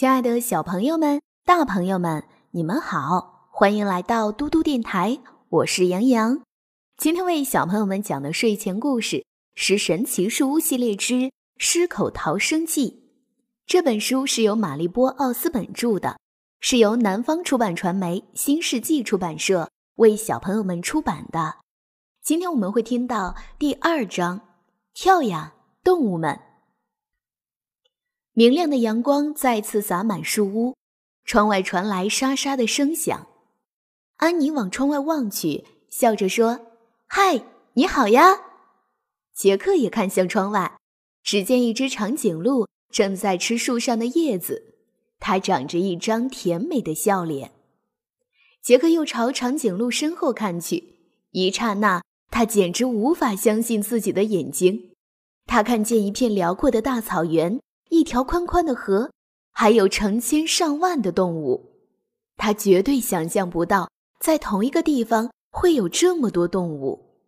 亲爱的小朋友们、大朋友们，你们好，欢迎来到嘟嘟电台，我是杨洋。今天为小朋友们讲的睡前故事是《神奇树屋》系列之《狮口逃生记》。这本书是由玛丽波·奥斯本著的，是由南方出版传媒新世纪出版社为小朋友们出版的。今天我们会听到第二章：跳呀，动物们！明亮的阳光再次洒满树屋，窗外传来沙沙的声响。安妮往窗外望去，笑着说。嗨，你好呀！杰克也看向窗外，只见一只长颈鹿正在吃树上的叶子，它长着一张甜美的笑脸。杰克又朝长颈鹿身后看去，一刹那，他简直无法相信自己的眼睛。他看见一片辽阔的大草原，一条宽宽的河，还有成千上万的动物。他绝对想象不到，在同一个地方。会有这么多动物。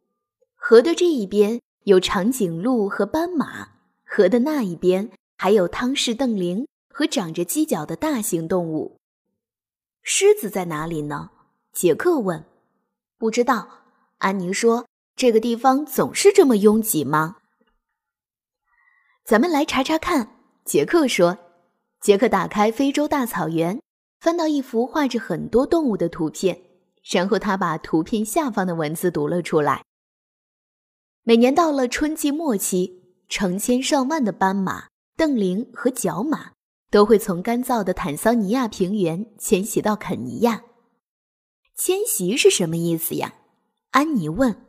河的这一边有长颈鹿和斑马，河的那一边还有汤氏瞪羚和长着犄角的大型动物。狮子在哪里呢？杰克问。不知道。安妮说：“这个地方总是这么拥挤吗？”咱们来查查看。杰克说。杰克打开非洲大草原，翻到一幅画着很多动物的图片。然后他把图片下方的文字读了出来。每年到了春季末期，成千上万的斑马、瞪羚和角马都会从干燥的坦桑尼亚平原迁徙到肯尼亚。迁徙是什么意思呀？安妮问。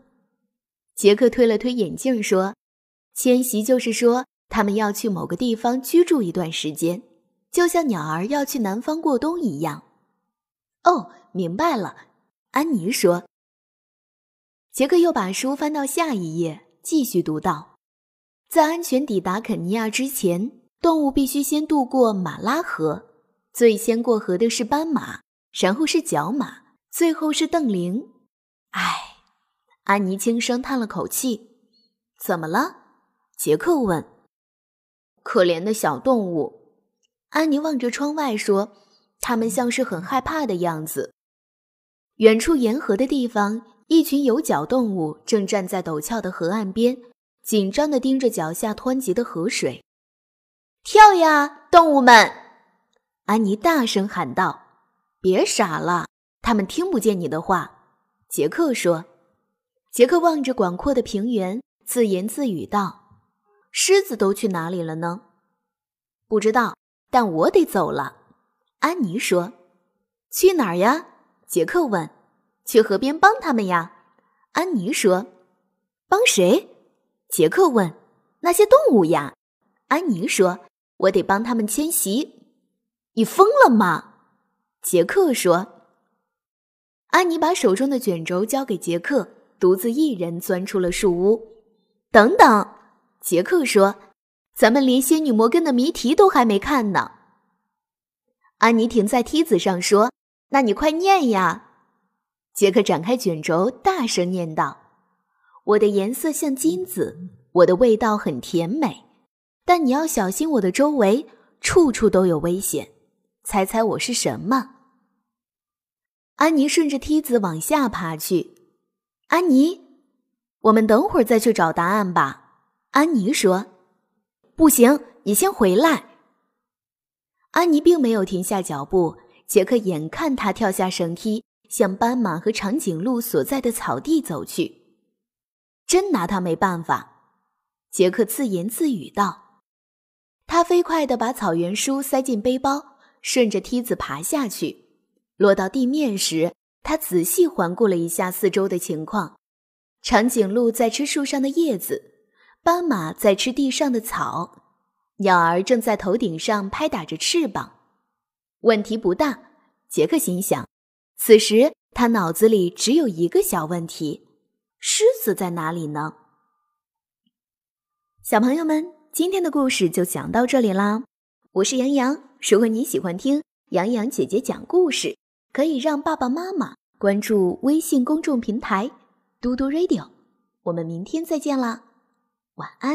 杰克推了推眼镜说：“迁徙就是说，他们要去某个地方居住一段时间，就像鸟儿要去南方过冬一样。”哦，明白了。安妮说：“杰克又把书翻到下一页，继续读道：在安全抵达肯尼亚之前，动物必须先渡过马拉河。最先过河的是斑马，然后是角马，最后是瞪羚。唉，安妮轻声叹了口气。怎么了？杰克问。可怜的小动物。安妮望着窗外说：“它们像是很害怕的样子。”远处沿河的地方，一群有角动物正站在陡峭的河岸边，紧张地盯着脚下湍急的河水。跳呀，动物们！安妮大声喊道：“别傻了，他们听不见你的话。”杰克说。杰克望着广阔的平原，自言自语道：“狮子都去哪里了呢？”不知道，但我得走了。”安妮说。“去哪儿呀？”杰克问：“去河边帮他们呀？”安妮说：“帮谁？”杰克问：“那些动物呀。”安妮说：“我得帮他们迁徙。”你疯了吗？杰克说。安妮把手中的卷轴交给杰克，独自一人钻出了树屋。等等，杰克说：“咱们连仙女摩根的谜题都还没看呢。”安妮停在梯子上说。那你快念呀！杰克展开卷轴，大声念道：“我的颜色像金子，我的味道很甜美，但你要小心，我的周围处处都有危险。猜猜我是什么？”安妮顺着梯子往下爬去。安妮，我们等会儿再去找答案吧。安妮说：“不行，你先回来。”安妮并没有停下脚步。杰克眼看他跳下绳梯，向斑马和长颈鹿所在的草地走去，真拿他没办法。杰克自言自语道：“他飞快地把草原书塞进背包，顺着梯子爬下去。落到地面时，他仔细环顾了一下四周的情况：长颈鹿在吃树上的叶子，斑马在吃地上的草，鸟儿正在头顶上拍打着翅膀。”问题不大，杰克心想。此时他脑子里只有一个小问题：狮子在哪里呢？小朋友们，今天的故事就讲到这里啦。我是杨洋，如果你喜欢听杨洋姐姐讲故事，可以让爸爸妈妈关注微信公众平台“嘟嘟 radio”。我们明天再见啦，晚安。